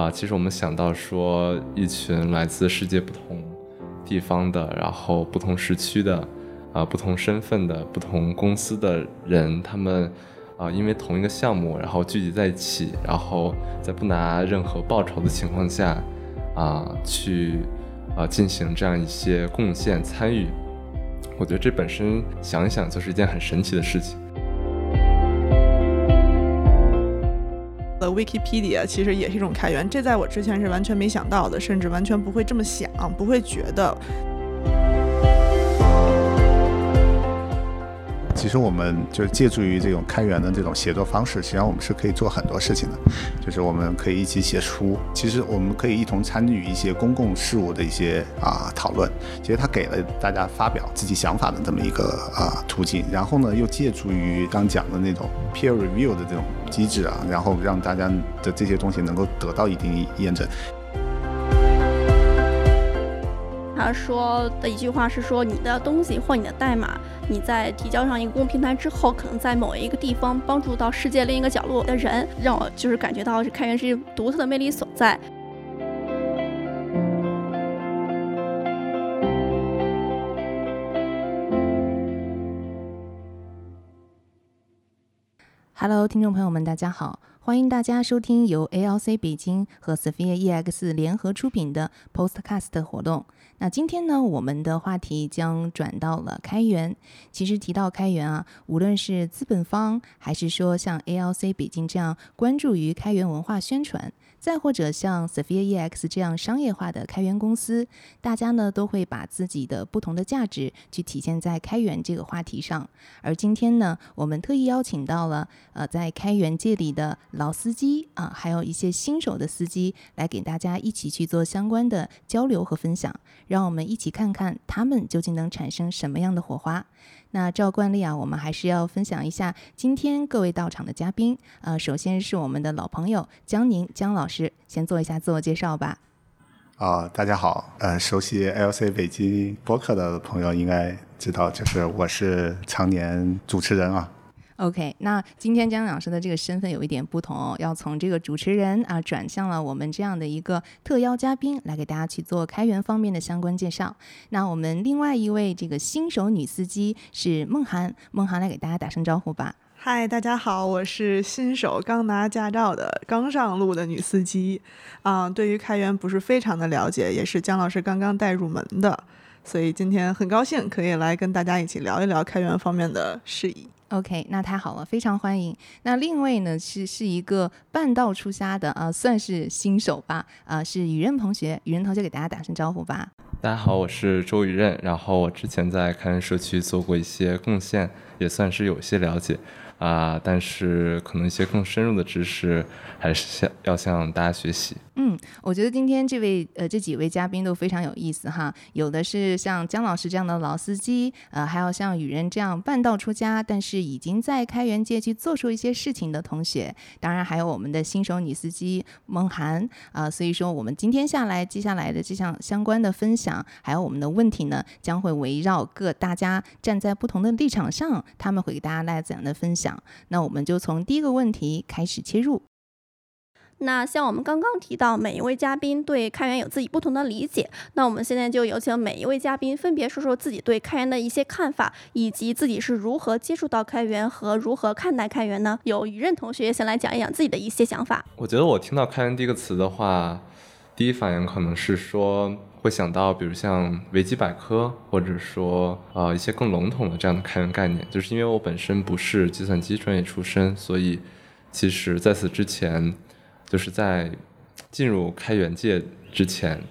啊，其实我们想到说，一群来自世界不同地方的，然后不同时区的，啊，不同身份的不同公司的人，他们啊，因为同一个项目，然后聚集在一起，然后在不拿任何报酬的情况下，啊，去啊进行这样一些贡献参与。我觉得这本身想一想就是一件很神奇的事情。Wikipedia 其实也是一种开源，这在我之前是完全没想到的，甚至完全不会这么想，不会觉得。其实我们就借助于这种开源的这种写作方式，实际上我们是可以做很多事情的。就是我们可以一起写书，其实我们可以一同参与一些公共事务的一些啊讨论。其实它给了大家发表自己想法的这么一个啊途径。然后呢，又借助于刚讲的那种 peer review 的这种机制啊，然后让大家的这些东西能够得到一定验证。他说的一句话是说：“你的东西或你的代码，你在提交上一个公共平台之后，可能在某一个地方帮助到世界另一个角落的人，让我就是感觉到是开源是独特的魅力所在。” Hello，听众朋友们，大家好，欢迎大家收听由 ALC 北京和 Sophia EX 联合出品的 Postcast 活动。那今天呢，我们的话题将转到了开源。其实提到开源啊，无论是资本方，还是说像 ALC 北京这样关注于开源文化宣传。再或者像 Sophia EX 这样商业化的开源公司，大家呢都会把自己的不同的价值去体现在开源这个话题上。而今天呢，我们特意邀请到了呃在开源界里的老司机啊，还有一些新手的司机，来给大家一起去做相关的交流和分享。让我们一起看看他们究竟能产生什么样的火花。那照惯例啊，我们还是要分享一下今天各位到场的嘉宾。呃，首先是我们的老朋友江宁江老师，先做一下自我介绍吧。啊，大家好，呃，熟悉 LC 北京博客的朋友应该知道，就是我是常年主持人啊。OK，那今天江老师的这个身份有一点不同，要从这个主持人啊转向了我们这样的一个特邀嘉宾，来给大家去做开源方面的相关介绍。那我们另外一位这个新手女司机是梦涵，梦涵来给大家打声招呼吧。嗨，大家好，我是新手刚拿驾照的刚上路的女司机，啊，对于开源不是非常的了解，也是江老师刚刚带入门的，所以今天很高兴可以来跟大家一起聊一聊开源方面的事宜。OK，那太好了，非常欢迎。那另外呢是是一个半道出家的啊，算是新手吧啊，是雨任同学。雨任同学给大家打声招呼吧。大家好，我是周雨任，然后我之前在开源社区做过一些贡献，也算是有些了解。啊，但是可能一些更深入的知识，还是向要向大家学习。嗯，我觉得今天这位呃这几位嘉宾都非常有意思哈，有的是像姜老师这样的老司机，呃，还有像雨人这样半道出家，但是已经在开源界去做出一些事情的同学，当然还有我们的新手女司机梦涵啊。所以说，我们今天下来接下来的这项相关的分享，还有我们的问题呢，将会围绕各大家站在不同的立场上，他们会给大家带来怎样的分享。那我们就从第一个问题开始切入。那像我们刚刚提到，每一位嘉宾对开源有自己不同的理解。那我们现在就有请每一位嘉宾分别说说自己对开源的一些看法，以及自己是如何接触到开源和如何看待开源呢？有于任同学先来讲一讲自己的一些想法。我觉得我听到开源这个词的话，第一反应可能是说。会想到，比如像维基百科，或者说呃一些更笼统的这样的开源概念，就是因为我本身不是计算机专业出身，所以其实在此之前，就是在进入开源界之前，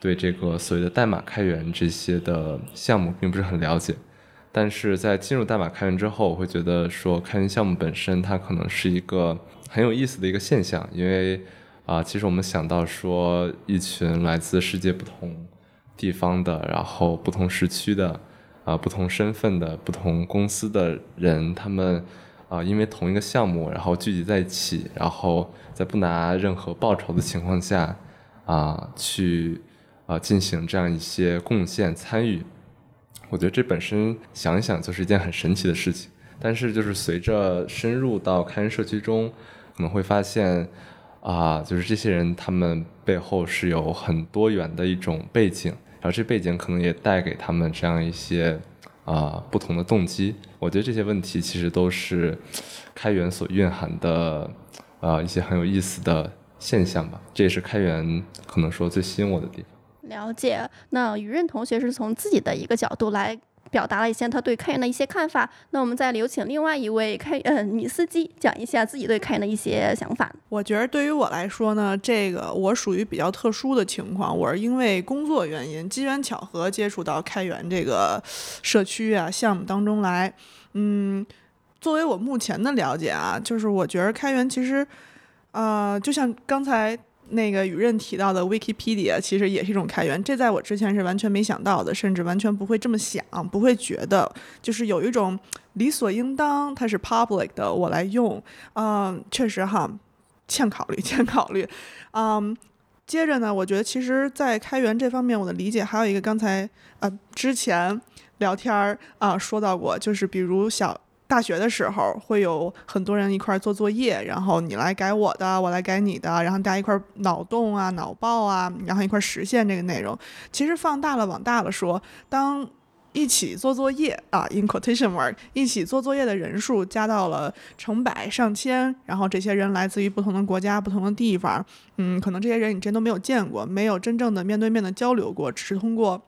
对这个所谓的代码开源这些的项目并不是很了解。但是在进入代码开源之后，我会觉得说开源项目本身它可能是一个很有意思的一个现象，因为。啊，其实我们想到说，一群来自世界不同地方的，然后不同时区的，啊，不同身份的不同公司的人，他们啊，因为同一个项目，然后聚集在一起，然后在不拿任何报酬的情况下，啊，去啊进行这样一些贡献参与。我觉得这本身想一想就是一件很神奇的事情。但是就是随着深入到开源社区中，可能会发现。啊，就是这些人他们背后是有很多元的一种背景，然后这背景可能也带给他们这样一些啊不同的动机。我觉得这些问题其实都是开源所蕴含的啊一些很有意思的现象吧。这也是开源可能说最吸引我的地方。了解，那雨润同学是从自己的一个角度来表达了一些他对开源的一些看法。那我们再有请另外一位开呃女司机讲一下自己对开源的一些想法。我觉得对于我来说呢，这个我属于比较特殊的情况，我是因为工作原因，机缘巧合接触到开源这个社区啊项目当中来。嗯，作为我目前的了解啊，就是我觉得开源其实，呃，就像刚才。那个雨润提到的 Wikipedia 其实也是一种开源，这在我之前是完全没想到的，甚至完全不会这么想，不会觉得就是有一种理所应当，它是 public 的，我来用，嗯，确实哈，欠考虑，欠考虑，嗯，接着呢，我觉得其实，在开源这方面，我的理解还有一个刚才呃之前聊天儿啊说到过，就是比如小。大学的时候会有很多人一块做作业，然后你来改我的，我来改你的，然后大家一块脑洞啊、脑爆啊，然后一块实现这个内容。其实放大了、往大了说，当一起做作业啊，in quotation mark，一起做作业的人数加到了成百上千，然后这些人来自于不同的国家、不同的地方，嗯，可能这些人你真都没有见过，没有真正的面对面的交流过，只是通过。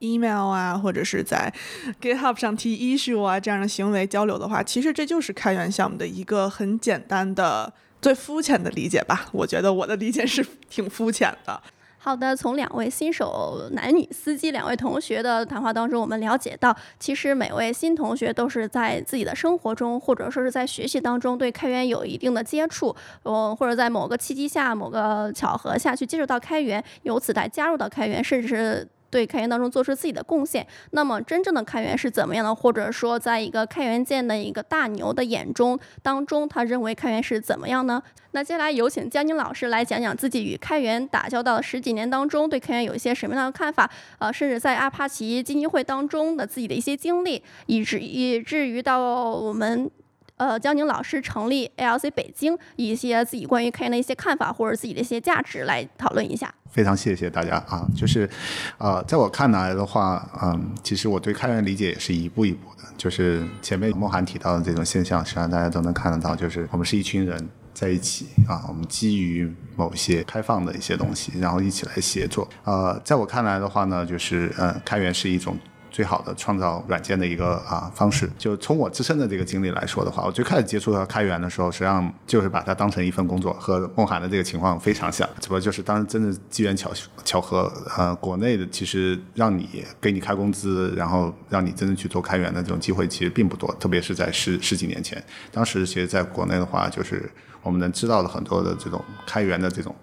Email 啊，或者是在 GitHub 上提 issue 啊，这样的行为交流的话，其实这就是开源项目的一个很简单的、最肤浅的理解吧。我觉得我的理解是挺肤浅的。好的，从两位新手男女司机、两位同学的谈话当中，我们了解到，其实每位新同学都是在自己的生活中，或者说是在学习当中，对开源有一定的接触，呃，或者在某个契机下、某个巧合下去接触到开源，由此来加入到开源，甚至是。对开源当中做出自己的贡献，那么真正的开源是怎么样的？或者说，在一个开源界的一个大牛的眼中当中，他认为开源是怎么样呢？那接下来有请江宁老师来讲讲自己与开源打交道十几年当中，对开源有一些什么样的看法？呃，甚至在阿帕奇基金会当中的自己的一些经历，以至以至于到我们。呃，江宁老师成立 ALC 北京，一些自己关于开源的一些看法或者自己的一些价值来讨论一下。非常谢谢大家啊，就是，呃，在我看来的话，嗯，其实我对开源理解也是一步一步的。就是前面梦涵提到的这种现象，实际上大家都能看得到，就是我们是一群人在一起啊，我们基于某些开放的一些东西，然后一起来协作。呃，在我看来的话呢，就是呃，开源是一种。最好的创造软件的一个啊方式，就从我自身的这个经历来说的话，我最开始接触到开源的时候，实际上就是把它当成一份工作，和梦涵的这个情况非常像，只不过就是当时真的机缘巧巧合，呃，国内的其实让你给你开工资，然后让你真正去做开源的这种机会其实并不多，特别是在十十几年前，当时其实在国内的话，就是我们能知道的很多的这种开源的这种。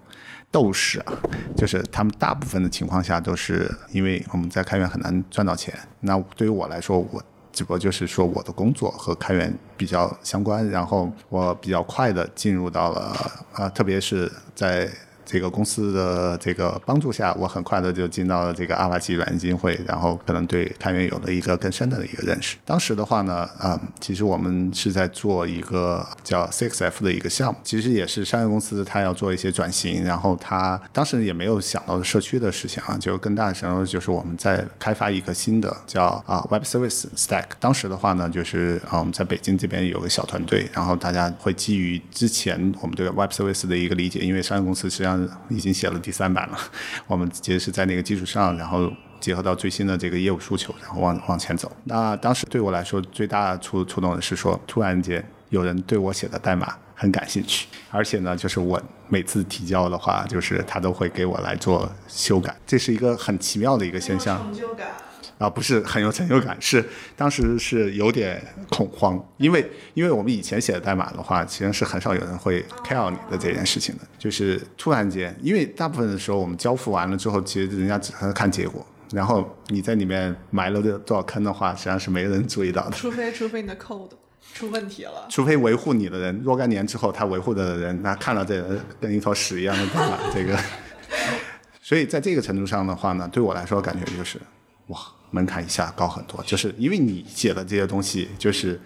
斗士啊，就是他们大部分的情况下都是因为我们在开源很难赚到钱。那对于我来说，我只不过就是说我的工作和开源比较相关，然后我比较快的进入到了啊，特别是在。这个公司的这个帮助下，我很快的就进到了这个阿帕奇软件基金会，然后可能对开源有了一个更深的一个认识。当时的话呢，啊，其实我们是在做一个叫 CXF 的一个项目，其实也是商业公司，它要做一些转型，然后它当时也没有想到社区的事情啊，就更大的想到就是我们在开发一个新的叫啊 Web Service Stack。当时的话呢，就是啊我们在北京这边有个小团队，然后大家会基于之前我们对 Web Service 的一个理解，因为商业公司实际上已经写了第三版了，我们其实是在那个基础上，然后结合到最新的这个业务诉求，然后往往前走。那当时对我来说最大触触动的是说，突然间有人对我写的代码很感兴趣，而且呢，就是我每次提交的话，就是他都会给我来做修改，这是一个很奇妙的一个现象。啊，不是很有成就感，是当时是有点恐慌，因为因为我们以前写的代码的话，其实是很少有人会 care 你的这件事情的，就是突然间，因为大部分的时候我们交付完了之后，其实人家只是看结果，然后你在里面埋了多少坑的话，实际上是没人注意到的。除非除非你的 code 出问题了，除非维护你的人若干年之后，他维护的人他看到这个跟一坨屎一样的代码，这个，所以在这个程度上的话呢，对我来说感觉就是哇。门槛一下高很多，就是因为你写的这些东西，就是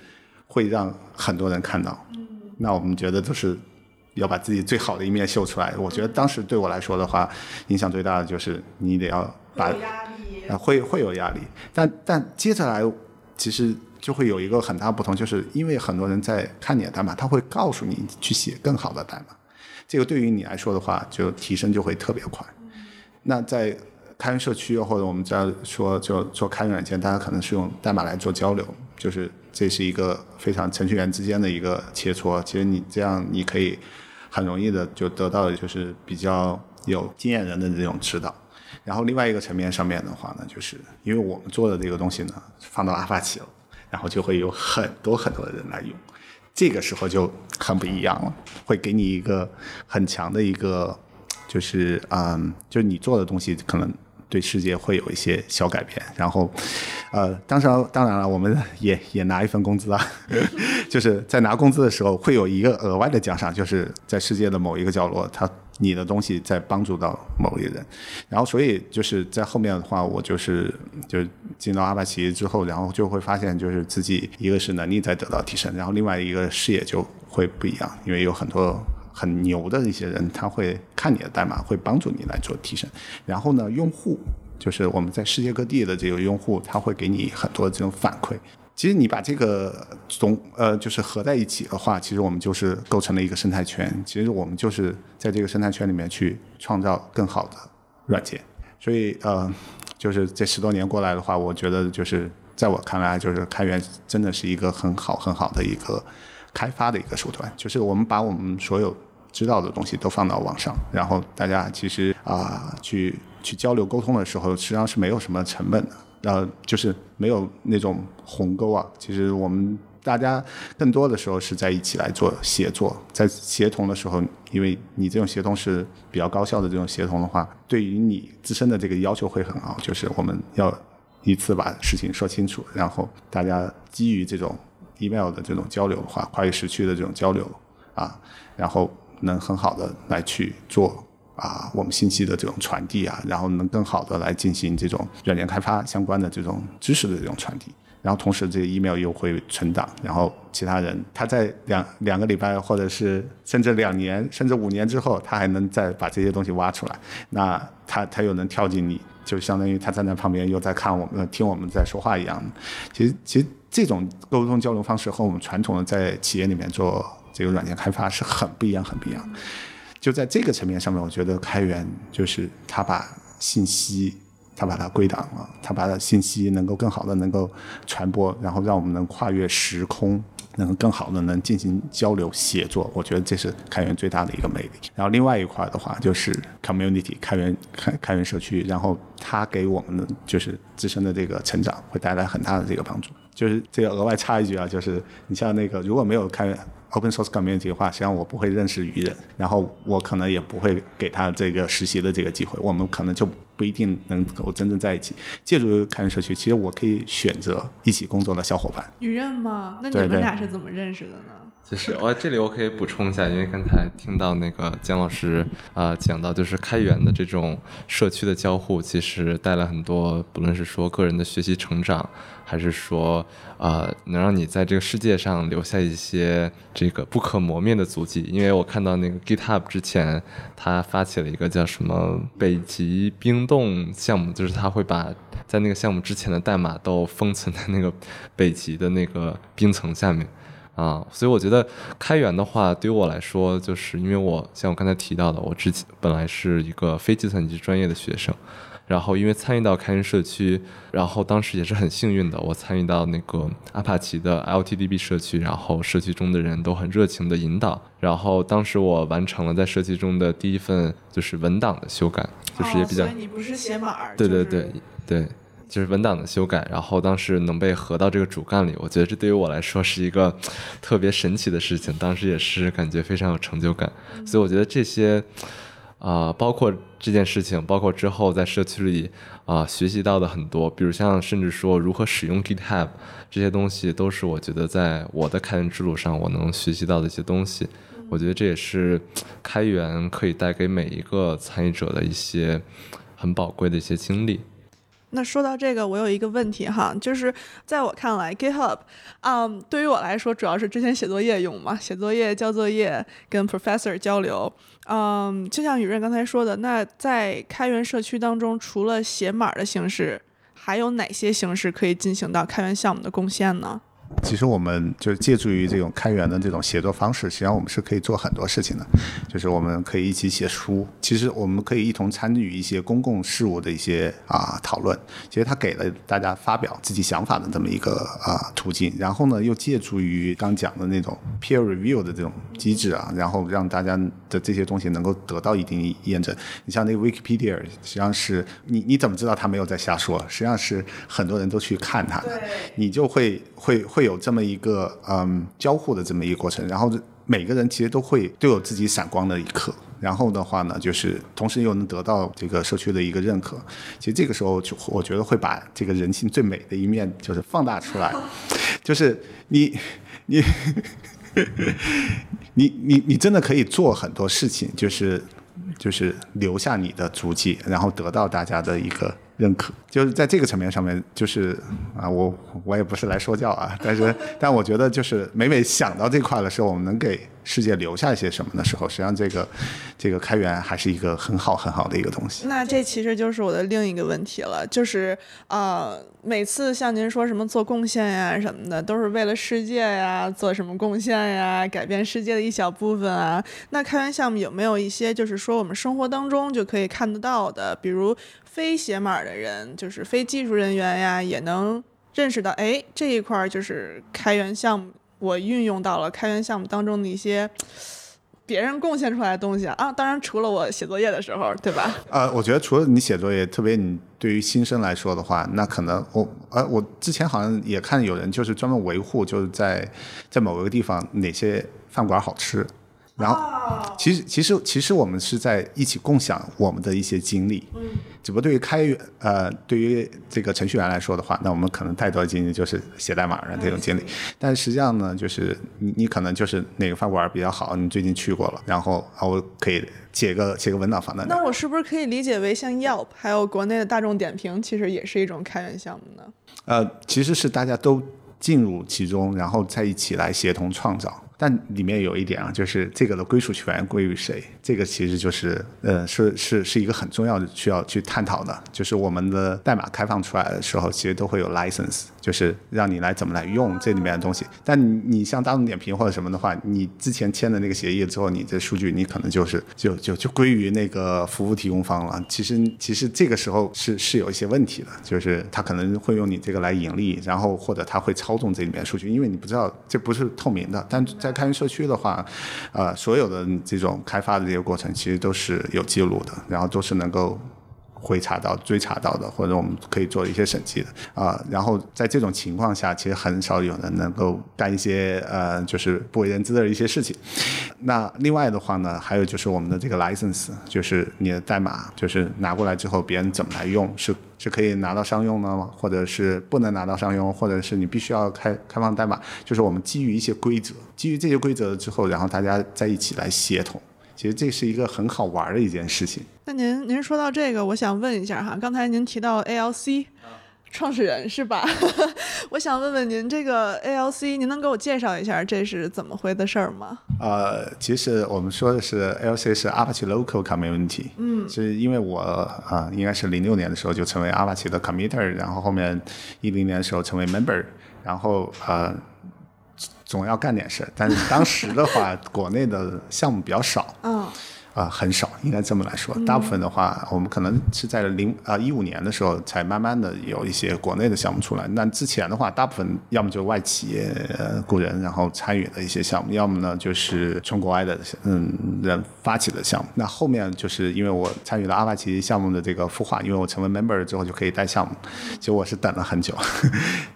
会让很多人看到。那我们觉得都是要把自己最好的一面秀出来。我觉得当时对我来说的话，影响最大的就是你得要把压力啊，会会有压力，但但接下来其实就会有一个很大不同，就是因为很多人在看你的代码，他会告诉你去写更好的代码，这个对于你来说的话，就提升就会特别快。那在开源社区或者我们在说就做开源软件，大家可能是用代码来做交流，就是这是一个非常程序员之间的一个切磋。其实你这样你可以很容易的就得到的就是比较有经验人的这种指导。然后另外一个层面上面的话呢，就是因为我们做的这个东西呢放到阿帕奇了，然后就会有很多很多的人来用，这个时候就很不一样了，会给你一个很强的一个，就是嗯，就是你做的东西可能对世界会有一些小改变。然后，呃，当然当然了，我们也也拿一份工资啊，就是在拿工资的时候会有一个额外的奖赏，就是在世界的某一个角落，它你的东西在帮助到某一个人。然后，所以就是在后面的话，我就是就进到阿帕奇之后，然后就会发现，就是自己一个是能力在得到提升，然后另外一个视野就会不一样，因为有很多很牛的一些人，他会看你的代码，会帮助你来做提升。然后呢，用户就是我们在世界各地的这个用户，他会给你很多这种反馈。其实你把这个总呃就是合在一起的话，其实我们就是构成了一个生态圈。其实我们就是在这个生态圈里面去创造更好的软件。所以呃，就是这十多年过来的话，我觉得就是在我看来，就是开源真的是一个很好很好的一个开发的一个手段。就是我们把我们所有知道的东西都放到网上，然后大家其实啊、去去交流沟通的时候，实际上是没有什么成本的。呃，就是没有那种鸿沟啊。其实我们大家更多的时候是在一起来做协作，在协同的时候，因为你这种协同是比较高效的这种协同的话，对于你自身的这个要求会很高，就是我们要一次把事情说清楚，然后大家基于这种 email 的这种交流的话，跨越时区的这种交流啊，然后能很好的来去做啊，我们信息的这种传递啊，然后能更好的来进行这种软件开发相关的这种知识的这种传递。然后同时，这个 email 又会存档，然后其他人他在两两个礼拜，或者是甚至两年，甚至五年之后，他还能再把这些东西挖出来。那他他又能跳进你，就相当于他站在旁边又在看我们，听我们在说话一样。其实其实这种沟通交流方式和我们传统的在企业里面做这个软件开发是很不一样，很不一样。就在这个层面上面，我觉得开源就是它把信息，它把它归档了，它把信息能够更好的能够传播，然后让我们能跨越时空，能更好的能进行交流协作。我觉得这是开源最大的一个魅力。然后另外一块的话就是 community 开源开开源社区，然后它给我们的就是自身的这个成长会带来很大的这个帮助。就是这个额外插一句啊，就是你像那个如果没有开源 open source community 的话，实际上我不会认识愚人，然后我可能也不会给他这个实习的这个机会，我们可能就不一定能够真正在一起。借助开源社区，其实我可以选择一起工作的小伙伴。你认吗？那你们俩是怎么认识的呢？就是我这里我可以补充一下，因为刚才听到那个姜老师啊、讲到，就是开源的这种社区的交互，其实带来很多，不论是说个人的学习成长，还是说呃能让你在这个世界上留下一些这个不可磨灭的足迹。因为我看到那个 GitHub 之前，他发起了一个叫什么北极冰冻项目，就是他会把在那个项目之前的代码都封存在那个北极的那个冰层下面。啊，所以我觉得开源的话，对于我来说，就是因为我像我刚才提到的，我之前本来是一个非计算机专业的学生，然后因为参与到开源社区，然后当时也是很幸运的，我参与到那个阿帕奇的 LTDB 社区，然后社区中的人都很热情的引导，然后当时我完成了在社区中的第一份就是文档的修改，就是也比较哦、所以你不是写码儿，对对就是对对，就是文档的修改，然后当时能被合到这个主干里，我觉得这对于我来说是一个特别神奇的事情，当时也是感觉非常有成就感，所以我觉得这些。啊、包括这件事情，包括之后在社区里啊、学习到的很多，比如像甚至说如何使用 GitHub 这些东西，都是我觉得在我的开源之路上我能学习到的一些东西。我觉得这也是开源可以带给每一个参与者的一些很宝贵的一些经历。那说到这个，我有一个问题哈，就是在我看来，GitHub，嗯，对于我来说，主要是之前写作业用嘛，写作业、交作业、跟 professor 交流。嗯，就像雨润刚才说的，那在开源社区当中，除了写码的形式，还有哪些形式可以进行到开源项目的贡献呢？其实我们就是借助于这种开源的这种协作方式，实际上我们是可以做很多事情的。就是我们可以一起写书，其实我们可以一同参与一些公共事务的一些啊讨论。其实它给了大家发表自己想法的这么一个啊途径。然后呢，又借助于刚讲的那种 peer review 的这种机制啊，然后让大家的这些东西能够得到一定验证。你像那个 Wikipedia，实际上是你你怎么知道他没有在瞎说？实际上是很多人都去看他的，你就会会。会有这么一个嗯交互的这么一个过程，然后每个人其实都会都有自己闪光的一刻，然后的话呢，就是同时又能得到这个社区的一个认可，其实这个时候就我觉得会把这个人性最美的一面就是放大出来，就是你你 你你你真的可以做很多事情，就是就是留下你的足迹，然后得到大家的一个。认可，就是在这个层面上面，就是啊，我我也不是来说教啊，但是但我觉得就是每每想到这块的时候，我们能给世界留下一些什么的时候，实际上这个这个开源还是一个很好很好的一个东西。那这其实就是我的另一个问题了，就是呃，每次像您说什么做贡献呀什么的，都是为了世界呀，做什么贡献呀，改变世界的一小部分啊。那开源项目有没有一些就是说我们生活当中就可以看得到的，比如？非写码的人，就是非技术人员呀，也能认识到，哎，这一块就是开源项目，我运用到了开源项目当中的一些别人贡献出来的东西啊。当然，除了我写作业的时候，对吧？呃，我觉得除了你写作业，特别你对于新生来说的话，那可能我，呃，我之前好像也看有人就是专门维护，就是在在某一个地方哪些饭馆好吃。然后，其实其实其实我们是在一起共享我们的一些经历。嗯。只不过对于开源呃，对于这个程序员来说的话，那我们可能太多的经历就是写代码的这种经历。但实际上呢，就是你你可能就是哪个饭馆比较好，你最近去过了，然后啊，我可以写个写个文档放在那。那我是不是可以理解为像 Yelp 还有国内的大众点评，其实也是一种开源项目呢？呃，其实是大家都进入其中，然后在一起来协同创造。但里面有一点啊，就是这个的归属权归于谁？这个其实就是，呃，是是是一个很重要的需要去探讨的。就是我们的代码开放出来的时候，其实都会有 license，就是让你来怎么来用这里面的东西。但你像大众点评或者什么的话，你之前签的那个协议之后，你这数据你可能就是就就就归于那个服务提供方了。其实其实这个时候是是有一些问题的，就是他可能会用你这个来盈利，然后或者他会操纵这里面数据，因为你不知道这不是透明的。但在开源社区的话，呃，所有的这种开发的这些过程其实都是有记录的，然后都是能够会查到、追查到的，或者我们可以做一些审计的啊。然后在这种情况下，其实很少有人能够干一些呃，就是不为人知的一些事情。那另外的话呢，还有就是我们的这个 license，就是你的代码，就是拿过来之后，别人怎么来用是。是可以拿到商用的吗？或者是不能拿到商用？或者是你必须要开开放代码？就是我们基于一些规则，基于这些规则之后，然后大家在一起来协同。其实这是一个很好玩的一件事情。那您您说到这个，我想问一下哈，刚才您提到 ALC。创始人是吧？我想问问您，这个 ALC，您能给我介绍一下这是怎么回的事儿吗？呃，其实我们说的是 ALC 是 Apache Local Community，嗯，是因为我啊，应该是零六年的时候就成为 Apache 的 Committer，然后后面一零年的时候成为 Member，然后呃，总要干点事，但是当时的话，国内的项目比较少，嗯。啊，很少，应该这么来说。大部分的话，我们可能是在零啊一五年的时候，才慢慢的有一些国内的项目出来。那之前的话，大部分要么就是外企业雇人，然后参与的一些项目，要么呢就是从国外的嗯人发起的项目。那后面就是因为我参与了阿帕奇项目的这个孵化，因为我成为 member 之后就可以带项目。其实我是等了很久，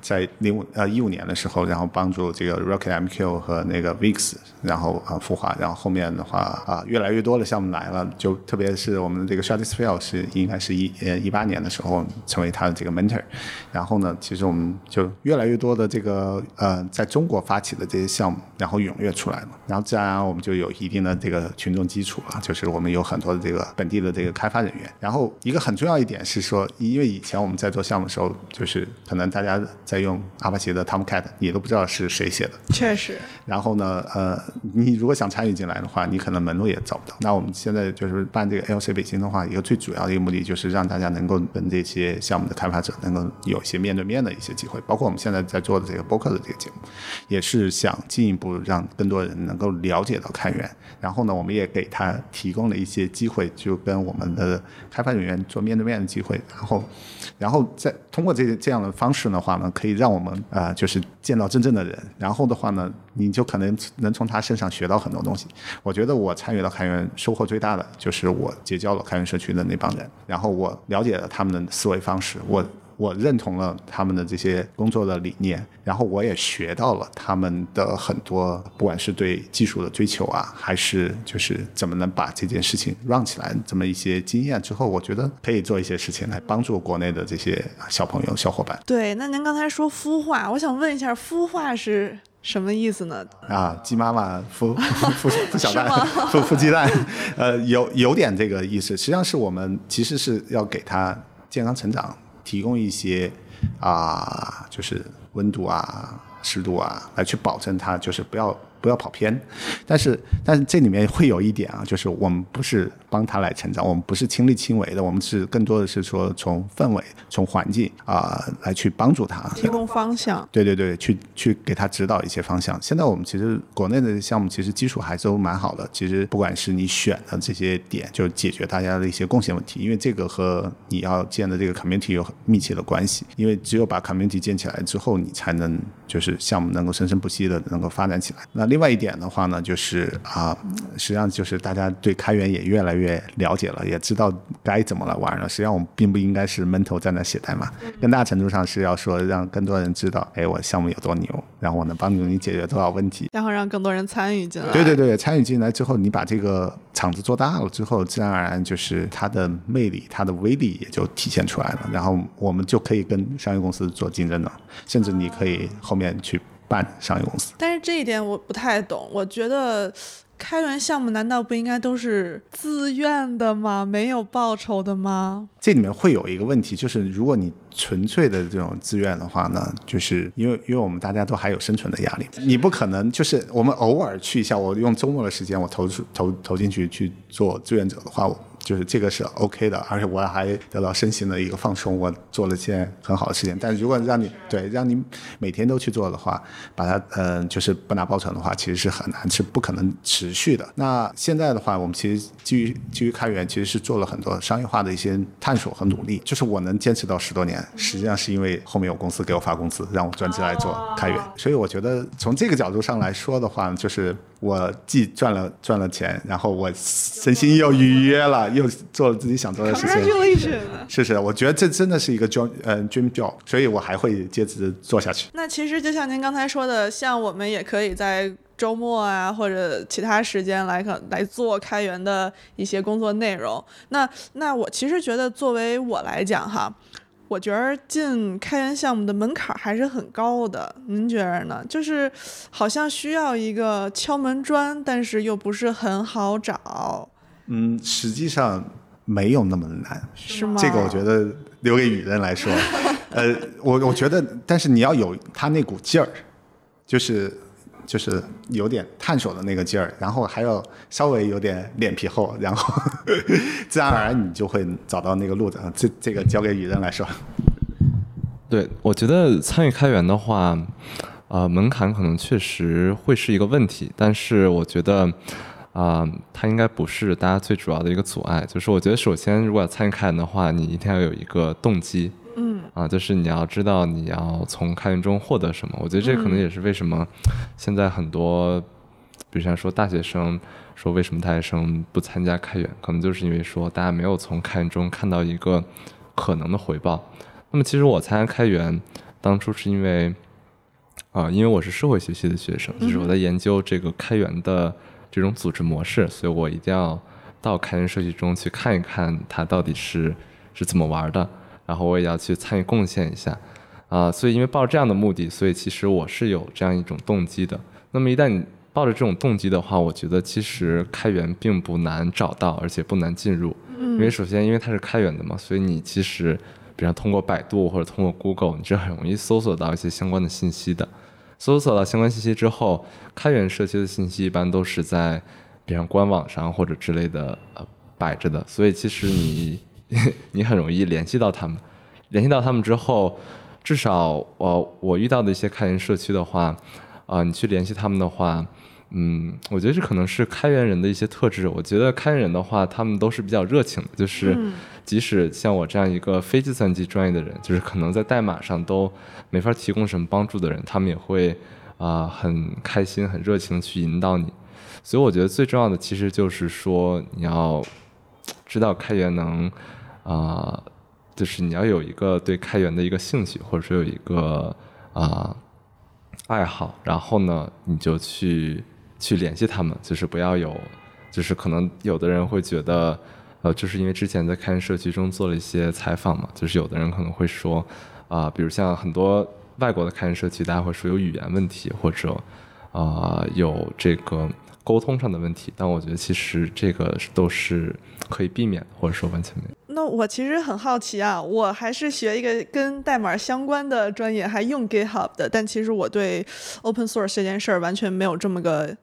在零五呃一五年的时候，然后帮助这个 Rocket MQ 和那个 Vix，然后啊孵化，然后后面的话啊越来越多的。项目来了，就特别是我们的这个 Shardis f i e l 是应该是一呃一八年的时候成为他的这个 mentor，然后呢，其实我们就越来越多的这个呃在中国发起的这些项目，然后踊跃出来了，然后自然而然我们就有一定的这个群众基础了，就是我们有很多的这个本地的这个开发人员，然后一个很重要一点是说，因为以前我们在做项目的时候，就是可能大家在用阿帕奇的 Tomcat，你都不知道是谁写的，确实，然后呢，呃，你如果想参与进来的话，你可能门路也找不到。那我我们现在就是办这个 LC 北京的话，一个最主要的一个目的就是让大家能够跟这些项目的开发者能够有一些面对面的一些机会，包括我们现在在做的这个播客的这个节目，也是想进一步让更多人能够了解到开源。然后呢，我们也给他提供了一些机会，就跟我们的开发人员做面对面的机会。然后，然后再通过这这样的方式的话呢，可以让我们啊就是见到真正的人。然后的话呢，你就可能能从他身上学到很多东西。我觉得我参与到开源收获最大的就是我结交了开源社区的那帮人，然后我了解了他们的思维方式，我我认同了他们的这些工作的理念，然后我也学到了他们的很多，不管是对技术的追求啊，还是就是怎么能把这件事情 run 起来，这么一些经验之后，我觉得可以做一些事情来帮助国内的这些小朋友、小伙伴。对，那您刚才说孵化，我想问一下，孵化是什么意思呢？啊，鸡妈妈孵 孵孵小蛋，孵孵鸡蛋，呃，有有点这个意思。实际上是我们其实是要给它健康成长提供一些啊，就是温度啊、湿度啊，来去保证它就是不要不要跑偏。但是但是这里面会有一点啊，就是我们不是帮他来成长，我们不是亲力亲为的，我们是更多的是说从氛围、从环境啊、来去帮助他，提供方向。对对对，去去给他指导一些方向。现在我们其实国内的项目其实基础还都蛮好的。其实不管是你选的这些点，就解决大家的一些贡献问题，因为这个和你要建的这个 community 有很密切的关系。因为只有把 community 建起来之后，你才能就是项目能够生生不息的能够发展起来。那另外一点的话呢，就是啊，实际上就是大家对开源也越来越了解了，也知道该怎么来玩了。实际上我们并不应该是闷头在那写代码，更大程度上是要说让更多人知道，哎，我项目有多牛，然后我能帮助你解决多少问题。然后让更多人参与进来。对对对，参与进来之后，你把这个厂子做大了之后，自然而然就是它的魅力、它的威力也就体现出来了。然后我们就可以跟商业公司做竞争了，甚至你可以后面去办商业公司。但是这一点我不太懂，我觉得开源项目难道不应该都是自愿的吗？没有报酬的吗？这里面会有一个问题，就是如果你纯粹的这种自愿的话呢，就是因为因为我们大家都还有生存的压力，你不可能就是我们偶尔去一下，我用周末的时间我投出投投进去去做志愿者的话，就是这个是 OK 的，而且我还得到身心的一个放松，我做了件很好的事情。但如果让你对让你每天都去做的话，把它嗯、呃、就是不拿报酬的话，其实是很难，是不可能持续的。那现在的话，我们其实基于基于开源，其实是做了很多商业化的一些探索和努力。就是我能坚持到十多年，实际上是因为后面有公司给我发工资，让我专职来做开源。所以我觉得从这个角度上来说的话，就是我既赚了赚了钱，然后我身心又愉悦了，又做了自己想做的事情。是是，我觉得这真的是一个 dream 呃 dream job，所以我还会接着做下去。那其实就像您刚才说的，像我们也可以在周末啊或者其他时间来可来做开源的一些工作内容。那那我其实觉得，作为我来讲哈。我觉得进开源项目的门槛还是很高的，您觉得呢？就是好像需要一个敲门砖，但是又不是很好找，嗯，实际上没有那么难，是吗？这个我觉得留给雨人来说。呃，我我觉得，但是你要有他那股劲儿，就是就是有点探索的那个劲儿，然后还要稍微有点脸皮厚，然后 自然而然你就会找到那个路的。这这个交给雨人来说。对，我觉得参与开源的话，呃，门槛可能确实会是一个问题，但是我觉得，啊、它应该不是大家最主要的一个阻碍。就是我觉得，首先如果要参与开源的话，你一定要有一个动机，嗯啊，就是你要知道你要从开源中获得什么。我觉得这可能也是为什么现在很多，比如像说大学生说为什么大学生不参加开源，可能就是因为说大家没有从开源中看到一个可能的回报。那么其实我参加开源，当初是因为，啊、因为我是社会学系的学生，就是我在研究这个开源的这种组织模式，所以我一定要到开源社区中去看一看它到底是是怎么玩的，然后我也要去参与贡献一下，啊，所以因为抱着这样的目的，所以其实我是有这样一种动机的。那么一旦你抱着这种动机的话，我觉得其实开源并不难找到，而且不难进入，因为首先因为它是开源的嘛，所以你其实。比方通过百度或者通过 Google，你是很容易搜索到一些相关的信息的。搜索到相关信息之后，开源社区的信息一般都是在，比方官网上或者之类的呃摆着的，所以其实你 你很容易联系到他们。联系到他们之后，至少我我遇到的一些开源社区的话，啊，你去联系他们的话。嗯，我觉得这可能是开源人的一些特质。我觉得开源人的话，他们都是比较热情的，就是即使像我这样一个非计算机专业的人，就是可能在代码上都没法提供什么帮助的人，他们也会啊很开心、很热情去引导你。所以我觉得最重要的其实就是说，你要知道开源能啊，就是你要有一个对开源的一个兴趣，或者说有一个啊爱好，然后呢，你就去。去联系他们，就是不要有，就是可能有的人会觉得，呃，就是因为之前在开源社区中做了一些采访嘛，就是有的人可能会说，啊，比如像很多外国的开源社区，大家会说有语言问题或者，啊，有这个沟通上的问题，但我觉得其实这个都是可以避免，或者说完全没有。那我其实很好奇啊，我还是学一个跟代码相关的专业，还用 GitHub 的，但其实我对 Open Source 这件事儿完全没有这么个。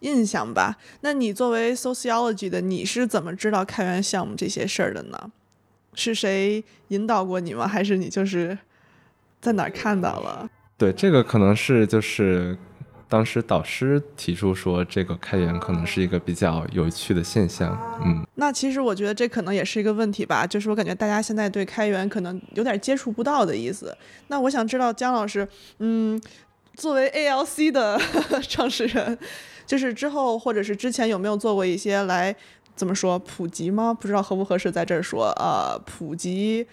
印象吧？那你作为 sociology 的，你是怎么知道开源项目这些事儿的呢？是谁引导过你吗？还是你就是在哪儿看到了？对，这个可能是就是当时导师提出说，这个开源可能是一个比较有趣的现象。嗯，那其实我觉得这可能也是一个问题吧，就是我感觉大家现在对开源可能有点接触不到的意思。那我想知道姜老师，嗯，作为 ALC 的 创始人。就是之后或者是之前有没有做过一些来怎么说普及吗？不知道合不合适在这儿说呃普及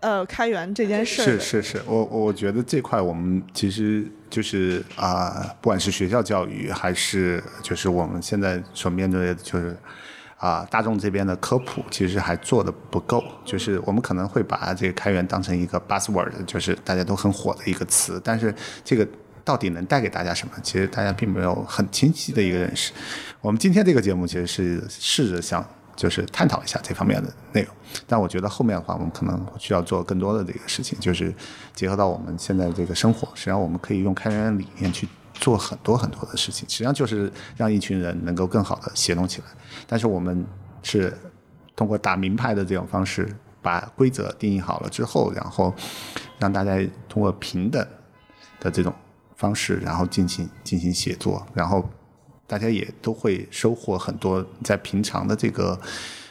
呃开源这件事。是是是，我我觉得这块我们其实就是啊，不管是学校教育还是就是我们现在所面对的就是啊大众这边的科普，其实还做的不够。就是我们可能会把这个开源当成一个 buzzword，就是大家都很火的一个词，但是这个。到底能带给大家什么？其实大家并没有很清晰的一个认识。我们今天这个节目其实是试着想就是探讨一下这方面的内容，但我觉得后面的话我们可能需要做更多的这个事情，就是结合到我们现在这个生活，实际上我们可以用开源理念去做很多很多的事情，实际上就是让一群人能够更好的协同起来。但是我们是通过打名牌的这种方式，把规则定义好了之后，然后让大家通过平等的这种。方式，然后进行进行写作，然后大家也都会收获很多，在平常的这个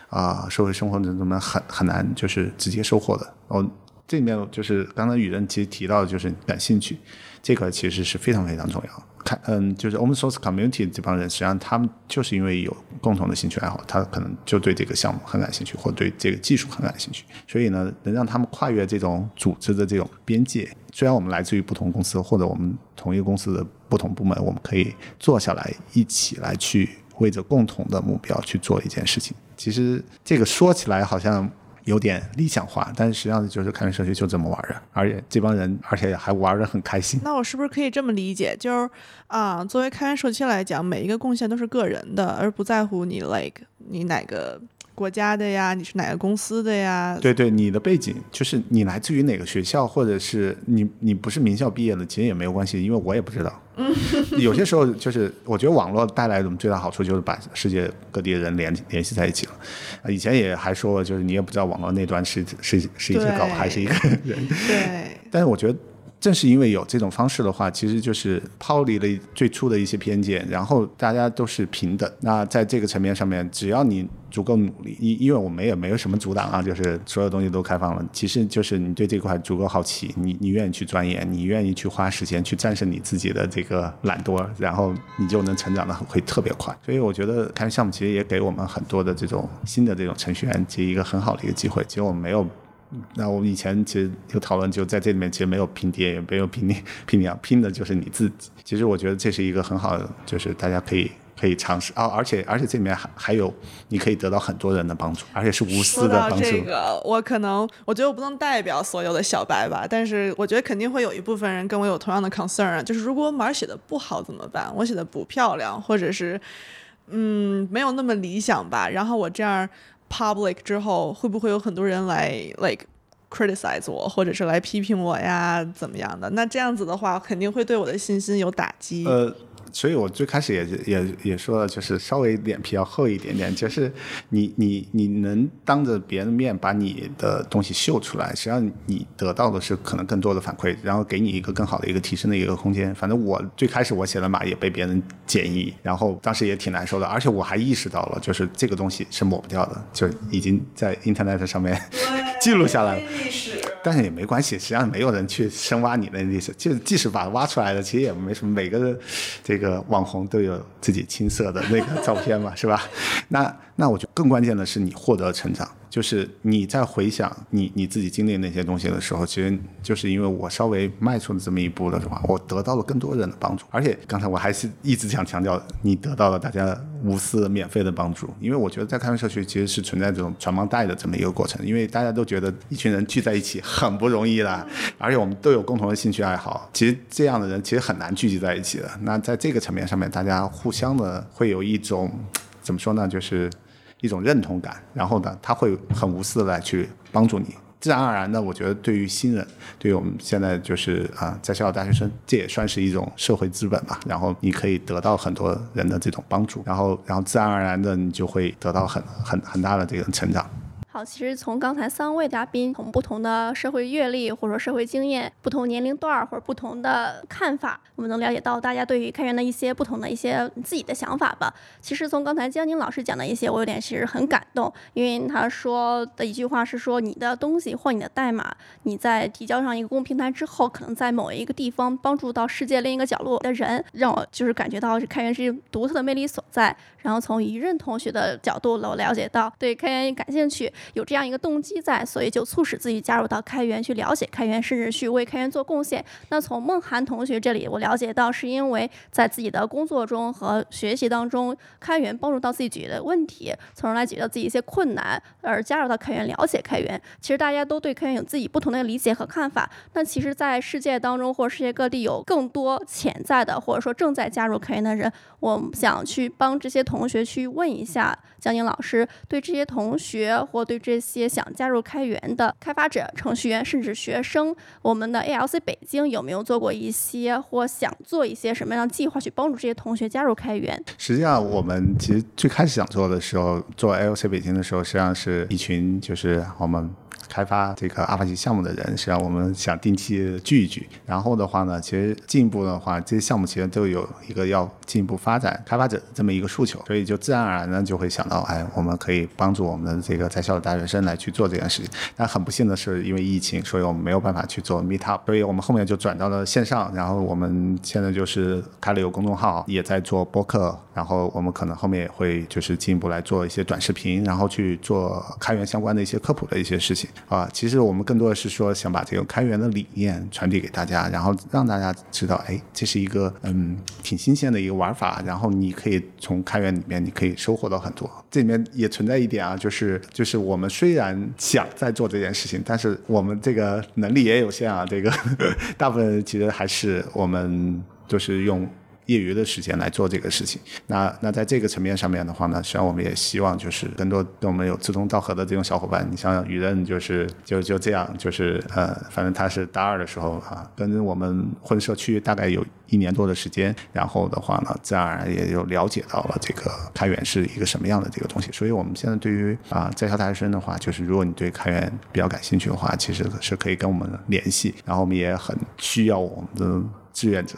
啊社会生活当中，们很很难就是直接收获的。哦，这里面就是刚刚雨人其实提到的就是感兴趣，这个其实是非常非常重要。看，嗯，就是 open source community 这帮人，实际上他们就是因为有共同的兴趣爱好，他可能就对这个项目很感兴趣，或对这个技术很感兴趣，所以呢，能让他们跨越这种组织的这种边界。虽然我们来自于不同公司，或者我们同一个公司的不同部门，我们可以坐下来一起来去为着共同的目标去做一件事情。其实这个说起来好像。有点理想化，但是实际上就是开源社区就这么玩的，而且这帮人而且还玩的很开心。那我是不是可以这么理解，就是啊，作为开源社区来讲，每一个贡献都是个人的，而不在乎你 like 你哪个。国家的呀，你是哪个公司的呀？对对，你的背景就是你来自于哪个学校，或者是你你不是名校毕业的，其实也没有关系，因为我也不知道。有些时候就是，我觉得网络带来的最大好处就是把世界各地的人联联系在一起了。以前也还说，就是你也不知道网络那端是是是一只狗还是一个人。对。但是我觉得。正是因为有这种方式的话，其实就是抛离了最初的一些偏见，然后大家都是平等。那在这个层面上面，只要你足够努力，因因为我们也没有什么阻挡啊，就是所有东西都开放了。其实就是你对这块足够好奇，你你愿意去钻研，你愿意去花时间去战胜你自己的这个懒惰，然后你就能成长的会特别快。所以我觉得开源项目其实也给我们很多的这种新的这种程序员及一个很好的一个机会。其实我们没有。那我们以前其实有讨论，就在这里面其实没有拼爹，也没有拼你拼娘，拼的就是你自己。其实我觉得这是一个很好的，就是大家可以可以尝试啊，而且而且这里面还还有你可以得到很多人的帮助，而且是无私的帮助。这个，我可能我觉得我不能代表所有的小白吧，但是我觉得肯定会有一部分人跟我有同样的 concern，就是如果我码写的不好怎么办？我写的不漂亮，或者是嗯没有那么理想吧。然后我这样 public 之后，会不会有很多人来 like criticize 我，或者是来批评我呀？怎么样的？那这样子的话，肯定会对我的信心有打击。所以我最开始也也也说了，就是稍微脸皮要厚一点点，就是你你你能当着别人面把你的东西秀出来，实际上你得到的是可能更多的反馈，然后给你一个更好的一个提升的一个空间。反正我最开始我写的码也被别人建议，然后当时也挺难受的，而且我还意识到了，就是这个东西是抹不掉的，就已经在 Internet 上面记录下来了。但是也没关系，实际上没有人去深挖你的历史，就即使把挖出来了，其实也没什么。每个这个网红都有自己青涩的那个照片嘛，是吧？那那我觉得更关键的是你获得成长，就是你在回想你你自己经历那些东西的时候，其实就是因为我稍微迈出了这么一步的话，我得到了更多人的帮助，而且刚才我还是一直想强调，你得到了大家无私免费的帮助，因为我觉得在开源社区其实是存在这种传帮带的这么一个过程，因为大家都觉得一群人聚在一起很不容易啦，而且我们都有共同的兴趣爱好，其实这样的人其实很难聚集在一起的。那在这个层面上面，大家互相的会有一种怎么说呢，就是一种认同感，然后呢，他会很无私的来去帮助你。自然而然的，我觉得对于新人，对于我们现在就是啊在校大学生，这也算是一种社会资本吧。然后你可以得到很多人的这种帮助，然后然后自然而然的你就会得到很很很大的这个成长。好，其实从刚才三位嘉宾从不同的社会阅历或者说社会经验、不同年龄段或者不同的看法，我们能了解到大家对于开源的一些不同的一些自己的想法吧。其实从刚才江宁老师讲的一些，我有点其实很感动，因为他说的一句话是说，你的东西或你的代码，你在提交上一个公共平台之后，可能在某一个地方帮助到世界另一个角落的人，让我就是感觉到是开源是独特的魅力所在。然后从一任同学的角度，我了解到对开源感兴趣。有这样一个动机在，所以就促使自己加入到开源，去了解开源，甚至去为开源做贡献。那从梦涵同学这里，我了解到是因为在自己的工作中和学习当中，开源帮助到自己解决的问题，从而来解决自己一些困难，而加入到开源，了解开源。其实大家都对开源有自己不同的理解和看法。那其实，在世界当中或世界各地有更多潜在的，或者说正在加入开源的人，我想去帮这些同学去问一下江宁老师，对这些同学或对这些想加入开源的开发者、程序员甚至学生，我们的 ALC 北京有没有做过一些或想做一些什么样的计划去帮助这些同学加入开源？实际上，我们其实最开始想做的时候，做 ALC 北京的时候，实际上是一群就是我们。开发这个阿帕奇项目的人，实际上我们想定期聚一聚。然后的话呢，其实进一步的话，这些项目其实都有一个要进一步发展开发者这么一个诉求，所以就自然而然呢就会想到，哎，我们可以帮助我们的这个在校的大学生来去做这件事情。但很不幸的是，因为疫情，所以我们没有办法去做 Meetup，所以我们后面就转到了线上。然后我们现在就是开了有公众号，也在做播客。然后我们可能后面也会就是进一步来做一些短视频，然后去做开源相关的一些科普的一些事情啊。其实我们更多的是说想把这个开源的理念传递给大家，然后让大家知道，哎，这是一个嗯挺新鲜的一个玩法。然后你可以从开源里面你可以收获到很多。这里面也存在一点啊，就是就是我们虽然想在做这件事情，但是我们这个能力也有限啊。这个 大部分其实还是我们就是用。业余的时间来做这个事情，那那在这个层面上面的话呢，实际上我们也希望就是更多跟我们有志同道合的这种小伙伴。你像雨任就是就就这样，就是呃，反正他是大二的时候啊，跟我们混社区大概有一年多的时间，然后的话呢，自然而然也就了解到了这个开源是一个什么样的这个东西。所以我们现在对于啊在校大学生的话，就是如果你对开源比较感兴趣的话，其实是可以跟我们联系，然后我们也很需要我们的志愿者。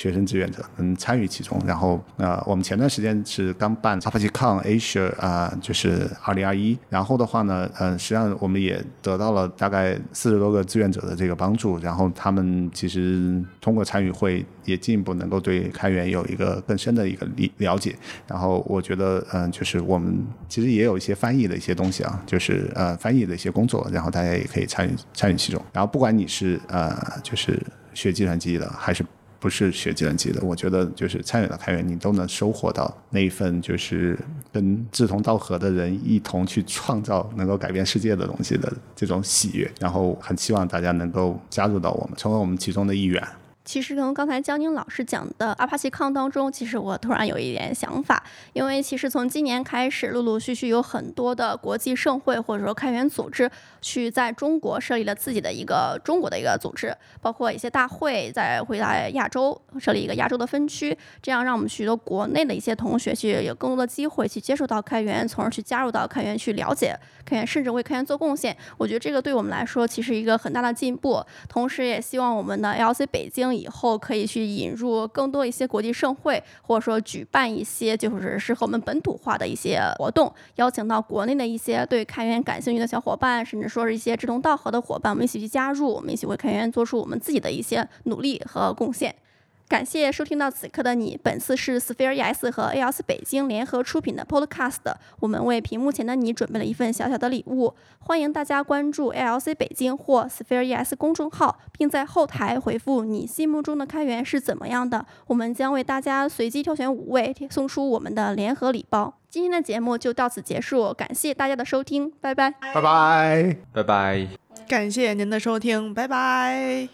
学生志愿者能参与其中，然后呃，我们前段时间是刚办 Apache Con Asia 啊，就是二零二一，然后的话呢，呃，实际上我们也得到了大概四十多个志愿者的这个帮助，然后他们其实通过参与会也进一步能够对开源有一个更深的一个理了解，然后我觉得嗯，就是我们其实也有一些翻译的一些东西啊，就是呃翻译的一些工作，然后大家也可以参与参与其中，然后不管你是呃就是学计算机的还是不是学计算机的，我觉得就是参与到开源，你都能收获到那一份就是跟志同道合的人一同去创造能够改变世界的东西的这种喜悦。然后很希望大家能够加入到我们，成为我们其中的一员。其实从刚才江宁老师讲的阿帕奇康当中，其实我突然有一点想法，因为其实从今年开始，陆陆续续有很多的国际盛会或者说开源组织去在中国设立了自己的一个中国的一个组织，包括一些大会在会在亚洲设立一个亚洲的分区，这样让我们许多国内的一些同学去有更多的机会去接触到开源，从而去加入到开源去了解开源，甚至为开源做贡献。我觉得这个对我们来说其实一个很大的进步，同时也希望我们的 LC 北京。以后可以去引入更多一些国际盛会，或者说举办一些就是适合我们本土化的一些活动，邀请到国内的一些对开源感兴趣的小伙伴，甚至说是一些志同道合的伙伴，我们一起去加入，我们一起为开源做出我们自己的一些努力和贡献。感谢收听到此刻的你，本次是 Sphere ES 和 ALS 北京联合出品的 Podcast，我们为屏幕前的你准备了一份小小的礼物，欢迎大家关注 ALC 北京或 Sphere ES 公众号，并在后台回复你心目中的开源是怎么样的，我们将为大家随机挑选五位送出我们的联合礼包。今天的节目就到此结束，感谢大家的收听，拜拜，拜拜，拜拜，感谢您的收听，拜拜。